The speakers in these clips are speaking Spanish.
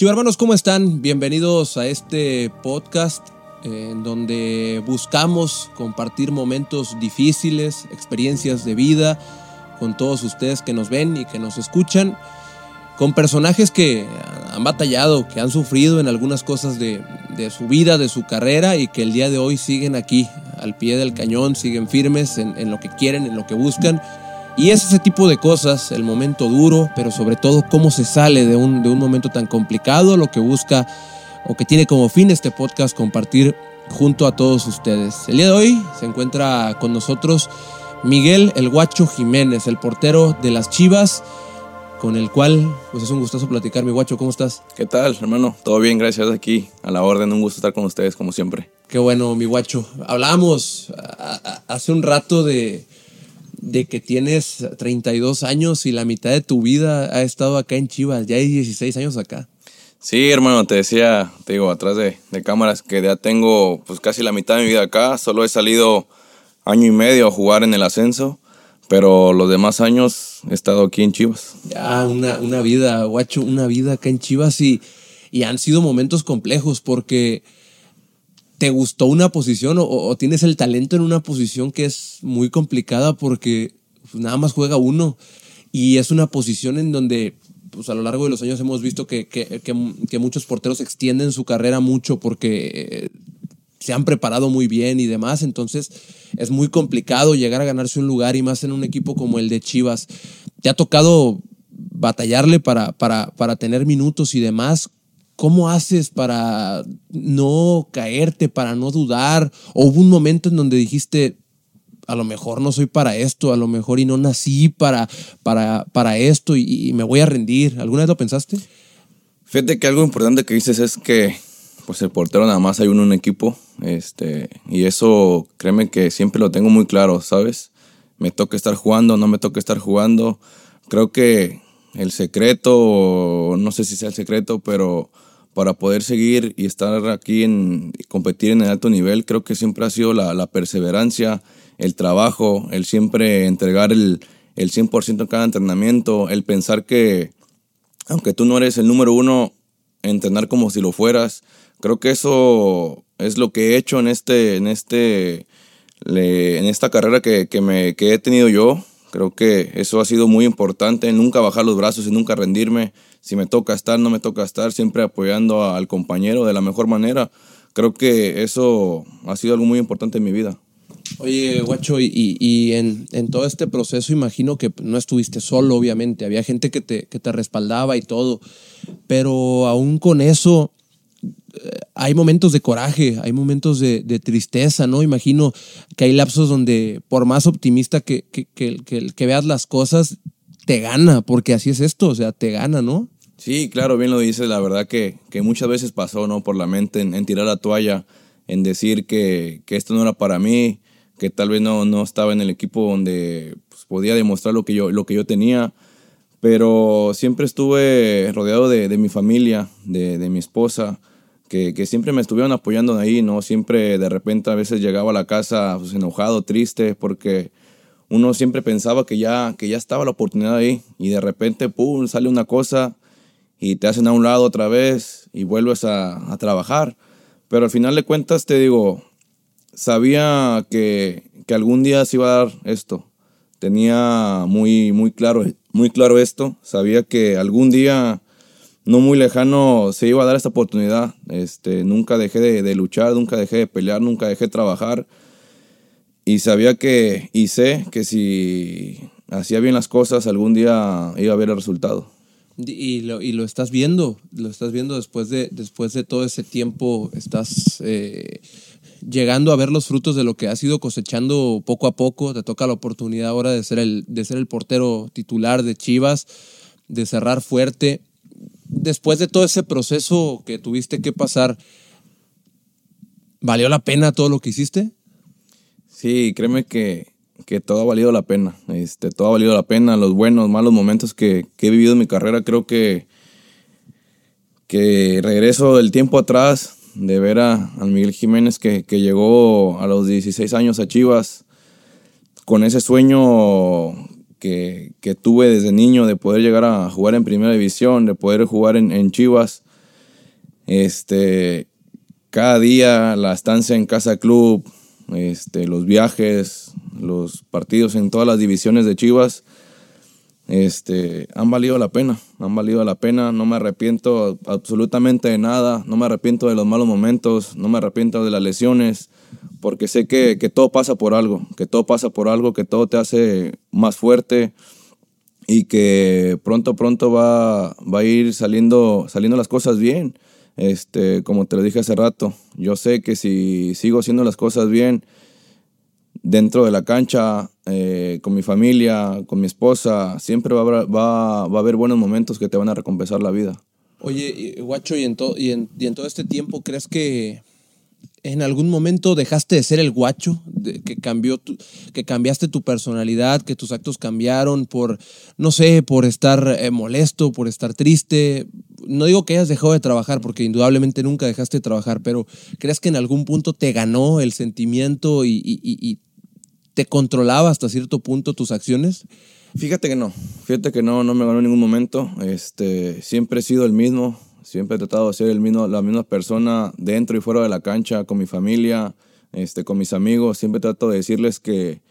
Chivo hermanos, ¿cómo están? Bienvenidos a este podcast en donde buscamos compartir momentos difíciles, experiencias de vida con todos ustedes que nos ven y que nos escuchan, con personajes que han batallado, que han sufrido en algunas cosas de, su vida, de su carrera y que el día de hoy siguen aquí, al pie del cañón, siguen firmes en lo que quieren, en lo que buscan. Y es ese tipo de cosas, el momento duro, pero sobre todo cómo se sale de un, de un momento tan complicado, lo que busca o que tiene como fin este podcast compartir junto a todos ustedes. El día de hoy se encuentra con nosotros Miguel El Guacho Jiménez, el portero de las Chivas, con el cual pues es un gustoso platicar. Mi Guacho, ¿cómo estás? ¿Qué tal, hermano? Todo bien, gracias aquí a la orden. Un gusto estar con ustedes como siempre. Qué bueno, mi Guacho. Hablábamos hace un rato de, de que tienes 32 años y la mitad de tu vida ha estado acá en Chivas. Ya hay 16 años acá. Sí, hermano, te decía, te digo, atrás de, de, cámaras, que ya tengo pues casi la mitad de mi vida acá. Solo he salido año y medio a jugar en el ascenso, pero los demás años he estado aquí en Chivas. Ya, una, una vida, guacho, una vida acá en Chivas y, y han sido momentos complejos porque te gustó una posición o, tienes el talento en una posición que es muy complicada porque pues, nada más juega uno y es una posición en donde pues a lo largo de los años hemos visto que, que, que, que muchos porteros extienden su carrera mucho porque eh, se han preparado muy bien y demás, entonces es muy complicado llegar a ganarse un lugar y más en un equipo como el de Chivas. ¿Te ha tocado batallarle para, para, para tener minutos y demás? ¿Cómo haces para no caerte, para no dudar? ¿O hubo un momento en donde dijiste, a lo mejor no soy para esto, a lo mejor y no nací para, para, para esto y, y, me voy a rendir. ¿Alguna vez lo pensaste? Fíjate que algo importante que dices es que pues el portero nada más hay uno en un equipo este, y eso créeme que siempre lo tengo muy claro, ¿sabes? Me toca estar jugando, no me toca estar jugando. Creo que el secreto, no sé si sea el secreto, pero para poder seguir y estar aquí en competir en el alto nivel, creo que siempre ha sido la, perseverancia, el trabajo, el siempre entregar el, el 100% en cada entrenamiento, el pensar que aunque tú no eres el número uno, entrenar como si lo fueras. Creo que eso es lo que he hecho en, este, en, este, en esta carrera que, que, me, que he tenido yo. Creo que eso ha sido muy importante, nunca bajar los brazos y nunca rendirme. Si me toca estar, no me toca estar, siempre apoyando al compañero de la mejor manera. Creo que eso ha sido algo muy importante en mi vida. Oye, guacho, y, y en, en, todo este proceso imagino que no estuviste solo, obviamente, había gente que te, que te respaldaba y todo, pero aún con eso eh, hay momentos de coraje, hay momentos de, de, tristeza, ¿no? Imagino que hay lapsos donde por más optimista que, que, que, que veas las cosas, te gana, porque así es esto, o sea, te gana, ¿no? Sí, claro, bien lo dices, la verdad que, que muchas veces pasó, ¿no? Por la mente en, en tirar la toalla, en decir que, que, esto no era para mí, que tal vez no, no estaba en el equipo donde pues, podía demostrar lo que, yo, lo que yo tenía, pero siempre estuve rodeado de, de mi familia, de, de mi esposa, que, que, siempre me estuvieron apoyando ahí, ¿no? Siempre de repente a veces llegaba a la casa pues, enojado, triste, porque uno siempre pensaba que ya, que ya estaba la oportunidad ahí y de repente, pum, sale una cosa y te hacen a un lado otra vez y vuelves a, a trabajar. Pero al final de cuentas te digo, sabía que, que, algún día se iba a dar esto. Tenía muy, muy, claro, muy claro esto. Sabía que algún día, no muy lejano, se iba a dar esta oportunidad. Este, nunca dejé de, de luchar, nunca dejé de pelear, nunca dejé de trabajar. Y sabía que, y sé que si hacía bien las cosas, algún día iba a ver el resultado. Y lo, y lo estás viendo, lo estás viendo después de, después de todo ese tiempo, estás eh, llegando a ver los frutos de lo que has ido cosechando poco a poco. Te toca la oportunidad ahora de ser el, de ser el portero titular de Chivas, de cerrar fuerte. Después de todo ese proceso que tuviste que pasar, ¿valió la pena todo lo que hiciste? Sí, créeme que, que todo ha valido la pena. Este, todo ha valido la pena. Los buenos, malos momentos que, que he vivido en mi carrera, creo que, que regreso del tiempo atrás de ver a, a Miguel Jiménez que, que, llegó a los 16 años a Chivas con ese sueño que, que, tuve desde niño de poder llegar a jugar en primera división, de poder jugar en, en Chivas. Este, cada día la estancia en Casa Club, este, los viajes, los partidos en todas las divisiones de Chivas, este, han valido la pena, han valido la pena, no me arrepiento absolutamente de nada, no me arrepiento de los malos momentos, no me arrepiento de las lesiones, porque sé que, que todo pasa por algo, que todo pasa por algo, que todo te hace más fuerte y que pronto, pronto va, va a ir saliendo, saliendo las cosas bien. Este, como te lo dije hace rato, yo sé que si sigo haciendo las cosas bien dentro de la cancha, eh, con mi familia, con mi esposa, siempre va a, haber, va, va a haber buenos momentos que te van a recompensar la vida. Oye, guacho, y en, en, y en todo este tiempo, ¿crees que en algún momento dejaste de ser el guacho, que, cambió tu, que cambiaste tu personalidad, que tus actos cambiaron por, no sé, por estar eh, molesto, por estar triste. No digo que hayas dejado de trabajar, porque indudablemente nunca dejaste de trabajar, pero ¿crees que en algún punto te ganó el sentimiento y, y te controlaba hasta cierto punto tus acciones? Fíjate que no, fíjate que no, no me ganó en ningún momento. Este, siempre he sido el mismo, Siempre he tratado de ser el la misma persona dentro y fuera de la cancha, con mi familia, este, con mis amigos. Siempre trato de decirles que,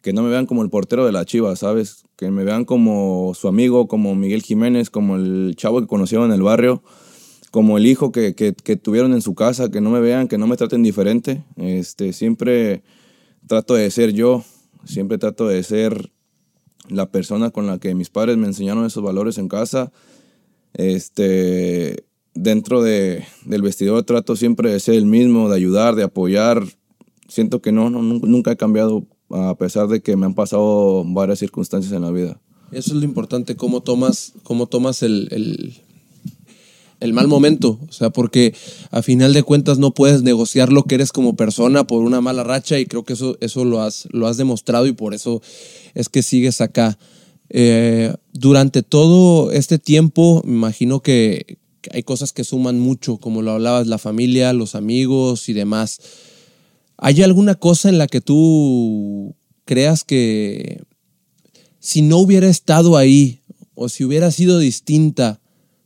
que no me vean como el portero de la Chiva, ¿sabes? Que me vean como su amigo, como Miguel Jiménez, como el chavo que conocieron en el barrio, como el hijo que, que, que tuvieron en su casa, que no me vean, que no me traten diferente. Este, siempre trato de ser yo, siempre trato de ser la persona con la que mis padres me enseñaron esos valores en casa este, dentro de, del vestidor trato siempre de ser el mismo, de ayudar, de apoyar. Siento que no, no, nunca he cambiado a pesar de que me han pasado varias circunstancias en la vida. Eso es lo importante, cómo tomas, cómo tomas el, el, mal momento. O sea, porque a final de cuentas no puedes negociar lo que eres como persona por una mala racha y creo que eso, eso lo, has, lo has demostrado y por eso es que sigues acá. Eh, durante todo este tiempo, me imagino que, hay cosas que suman mucho, como lo hablabas, la familia, los amigos y demás. ¿Hay alguna cosa en la que tú creas que si no hubiera estado ahí o si hubiera sido distinta,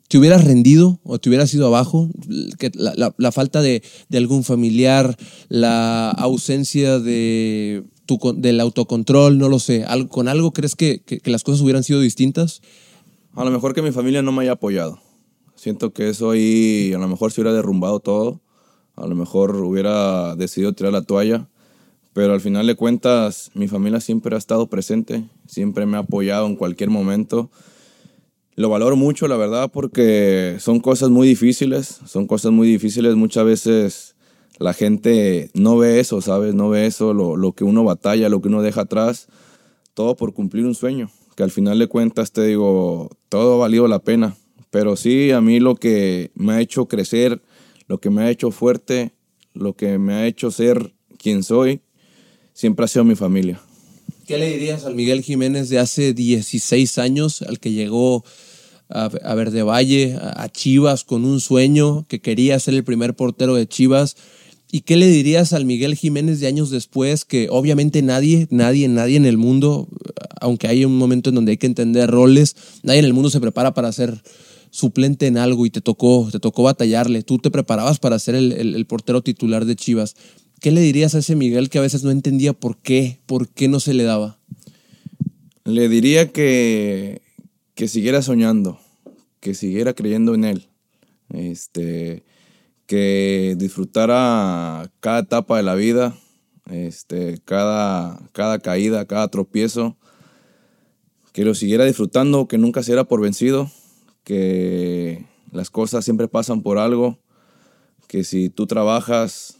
te hubieras rendido o te hubieras ido abajo? Que la, falta de, de, algún familiar, la ausencia de del autocontrol, no lo sé. ¿Con algo crees que, las cosas hubieran sido distintas? A lo mejor que mi familia no me haya apoyado. Siento que eso ahí a lo mejor se hubiera derrumbado todo. A lo mejor hubiera decidido tirar la toalla. Pero al final de cuentas, mi familia siempre ha estado presente, siempre me ha apoyado en cualquier momento. Lo valoro mucho, la verdad, porque son cosas muy difíciles, son cosas muy difíciles. Muchas veces la gente no ve eso, ¿sabes? No ve eso, lo, que uno batalla, lo que uno deja atrás, todo por cumplir un sueño, que al final de cuentas te digo, todo ha valido la pena. Pero sí, a mí lo que me ha hecho crecer, lo que me ha hecho fuerte, lo que me ha hecho ser quien soy, siempre ha sido mi familia. ¿Qué le dirías al Miguel Jiménez de hace 16 años, al que llegó a, a Verde Valle, a Chivas con un sueño, que quería ser el primer portero de Chivas? ¿Y qué le dirías al Miguel Jiménez de años después que obviamente nadie, nadie, nadie en el mundo, aunque hay un momento en donde hay que entender roles, nadie en el mundo se prepara para ser suplente en algo y te tocó, te tocó batallarle. Tú te preparabas para ser el, portero titular de Chivas. ¿Qué le dirías a ese Miguel que a veces no entendía por qué, por qué no se le daba? Le diría que, que siguiera soñando, que siguiera creyendo en él. Este, que disfrutara cada etapa de la vida, este, cada, cada caída, cada tropiezo, que lo siguiera disfrutando, que nunca se era por vencido, que las cosas siempre pasan por algo, que si tú trabajas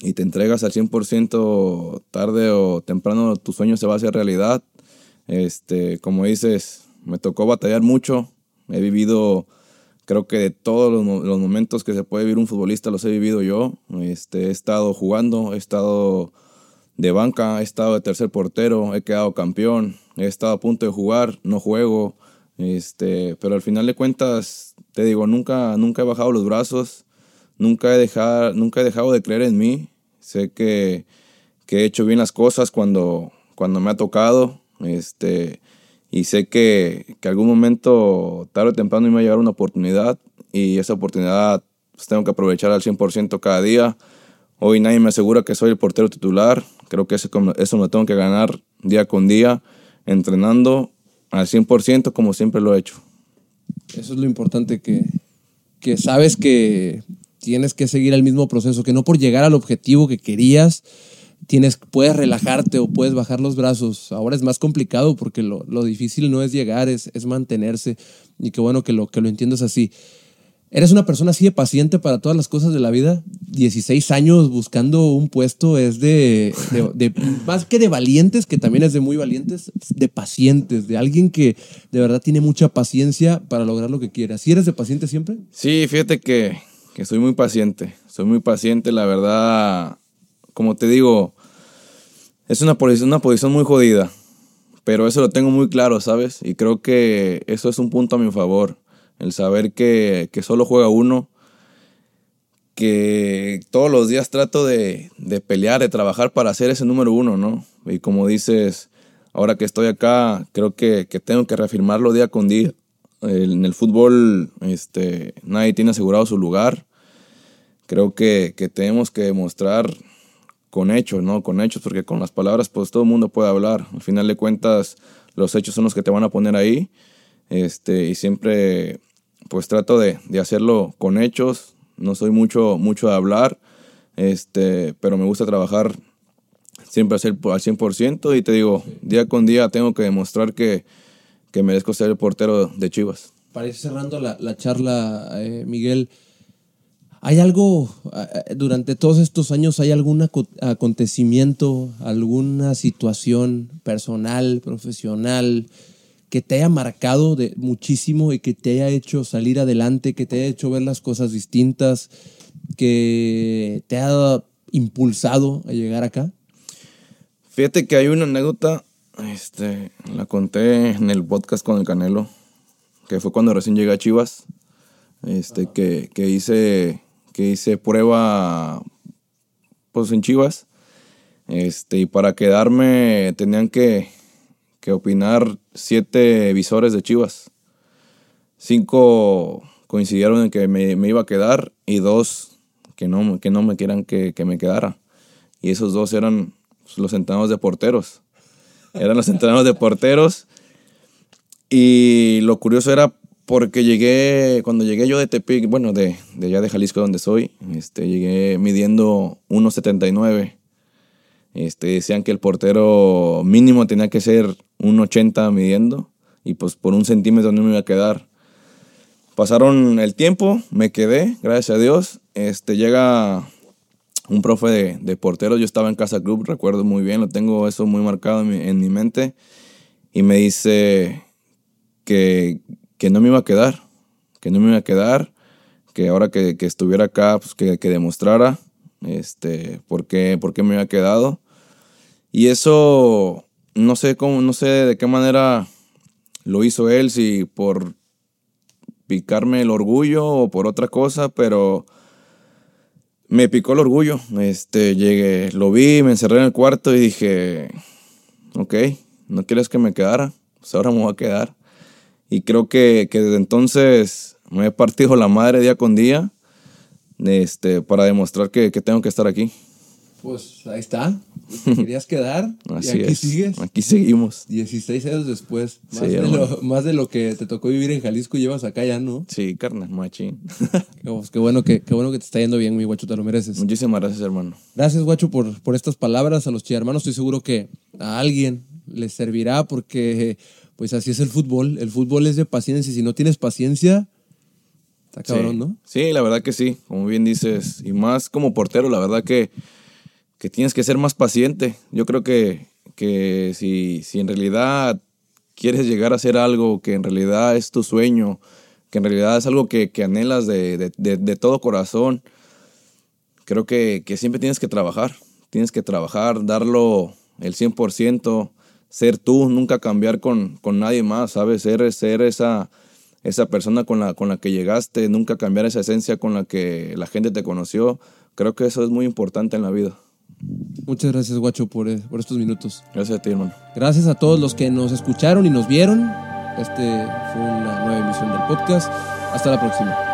y te entregas al 100% tarde o temprano, tu sueño se va a hacer realidad. Este, como dices, me tocó batallar mucho, he vivido Creo que de todos los, momentos que se puede vivir un futbolista los he vivido yo. Este, he estado jugando, he estado de banca, he estado de tercer portero, he quedado campeón, he estado a punto de jugar, no juego. Este, pero al final de cuentas, te digo, nunca, nunca he bajado los brazos, nunca he, dejado, nunca he dejado de creer en mí. Sé que, que he hecho bien las cosas cuando, cuando me ha tocado. Este, y sé que, que algún momento, tarde o temprano, me va a llegar una oportunidad y esa oportunidad pues tengo que aprovechar al 100% cada día. Hoy nadie me asegura que soy el portero titular. Creo que eso, eso me tengo que ganar día con día, entrenando al 100% como siempre lo he hecho. Eso es lo importante, que, que sabes que tienes que seguir el mismo proceso, que no por llegar al objetivo que querías, puedes relajarte o puedes bajar los brazos. Ahora es más complicado porque lo, lo difícil no es llegar, es, es, mantenerse. Y qué bueno que lo, que lo entiendas así. ¿Eres una persona así de paciente para todas las cosas de la vida? 16 años buscando un puesto es de, de, más que de valientes, que también es de muy valientes, de pacientes, de alguien que de verdad tiene mucha paciencia para lograr lo que quiera. ¿Sí eres de paciente siempre? Sí, fíjate que, que soy muy paciente. Soy muy paciente, la verdad, como te digo, es una posición, una posición muy jodida. Pero eso lo tengo muy claro, ¿sabes? Y creo que eso es un punto a mi favor el saber que, solo juega uno, que todos los días trato de, pelear, de trabajar para ser ese número uno, ¿no? Y como dices, ahora que estoy acá, creo que, tengo que reafirmarlo día con día. En el fútbol este, nadie tiene asegurado su lugar. Creo que, tenemos que demostrar con hechos, ¿no? Con hechos, porque con las palabras pues todo el mundo puede hablar. Al final de cuentas, los hechos son los que te van a poner ahí. Este, y siempre pues trato de, hacerlo con hechos, no soy mucho, mucho de hablar, este, pero me gusta trabajar siempre hacer al 100% y te digo, día con día tengo que demostrar que, que merezco ser el portero de Chivas. Para ir cerrando la, charla, eh, Miguel, ¿hay algo, eh, durante todos estos años, hay algún acontecimiento, alguna situación personal, profesional, que te haya marcado de muchísimo y que te haya hecho salir adelante, que te haya hecho ver las cosas distintas, que te haya impulsado a llegar acá? Fíjate que hay una anécdota, este, la conté en el podcast con el Canelo, que fue cuando recién llegué a Chivas, este, que, que, hice, que hice prueba pues en Chivas, este, y para quedarme tenían que, que opinar siete visores de Chivas. Cinco coincidieron en que me, iba a quedar y dos que no, que no me quieran que, me quedara. Y esos dos eran los entrenadores de porteros. Eran los entrenadores de porteros. Y lo curioso era porque llegué, cuando llegué yo de Tepic, bueno, de, de allá de Jalisco donde soy, este, llegué midiendo 1,79 este, decían que el portero mínimo tenía que ser un 80 midiendo y pues por un centímetro no me iba a quedar. Pasaron el tiempo, me quedé, gracias a Dios. Este, llega un profe de, de porteros, yo estaba en Casa Club, recuerdo muy bien, lo tengo eso muy marcado en mi, mente, y me dice que, que, no me iba a quedar, que no me iba a quedar, que ahora que, estuviera acá, pues que, demostrara este, por qué, por qué me había quedado. Y eso, no sé cómo, no sé de qué manera lo hizo él, si por picarme el orgullo o por otra cosa, pero me picó el orgullo. Este, llegué, lo vi, me encerré en el cuarto y dije, ok, no quieres que me quedara, pues ahora me voy a quedar. Y creo que, que desde entonces me he partido la madre día con día este, para demostrar que, tengo que estar aquí. Pues ahí está. querías quedar. Así y aquí sigues. Aquí seguimos. 16 años después. Más, de lo, más, de lo, que te tocó vivir en Jalisco llevas acá ya, ¿no? Sí, carnal, machín. qué, bueno que, qué bueno que te está yendo bien, mi guacho, te lo mereces. Muchísimas gracias, hermano. Gracias, guacho, por, por estas palabras a los hermanos. Estoy seguro que a alguien les servirá porque, pues así es el fútbol. El fútbol es de paciencia y si no tienes paciencia Está cabrón, sí. ¿no? Sí, la verdad que sí, como bien dices. Y más como portero, la verdad que, que tienes que ser más paciente. Yo creo que, que si, si en realidad quieres llegar a hacer algo que en realidad es tu sueño, que en realidad es algo que, que anhelas de, de, de, todo corazón, creo que, que, siempre tienes que trabajar. Tienes que trabajar, darlo el 100%, ser tú, nunca cambiar con, con nadie más, ¿sabes? Ser, ser esa esa persona con la, con la que llegaste, nunca cambiar esa esencia con la que la gente te conoció. Creo que eso es muy importante en la vida. Muchas gracias, Guacho, por, eh, por estos minutos. Gracias a ti, hermano. Gracias a todos los que nos escucharon y nos vieron. Este fue una nueva emisión del podcast. Hasta la próxima.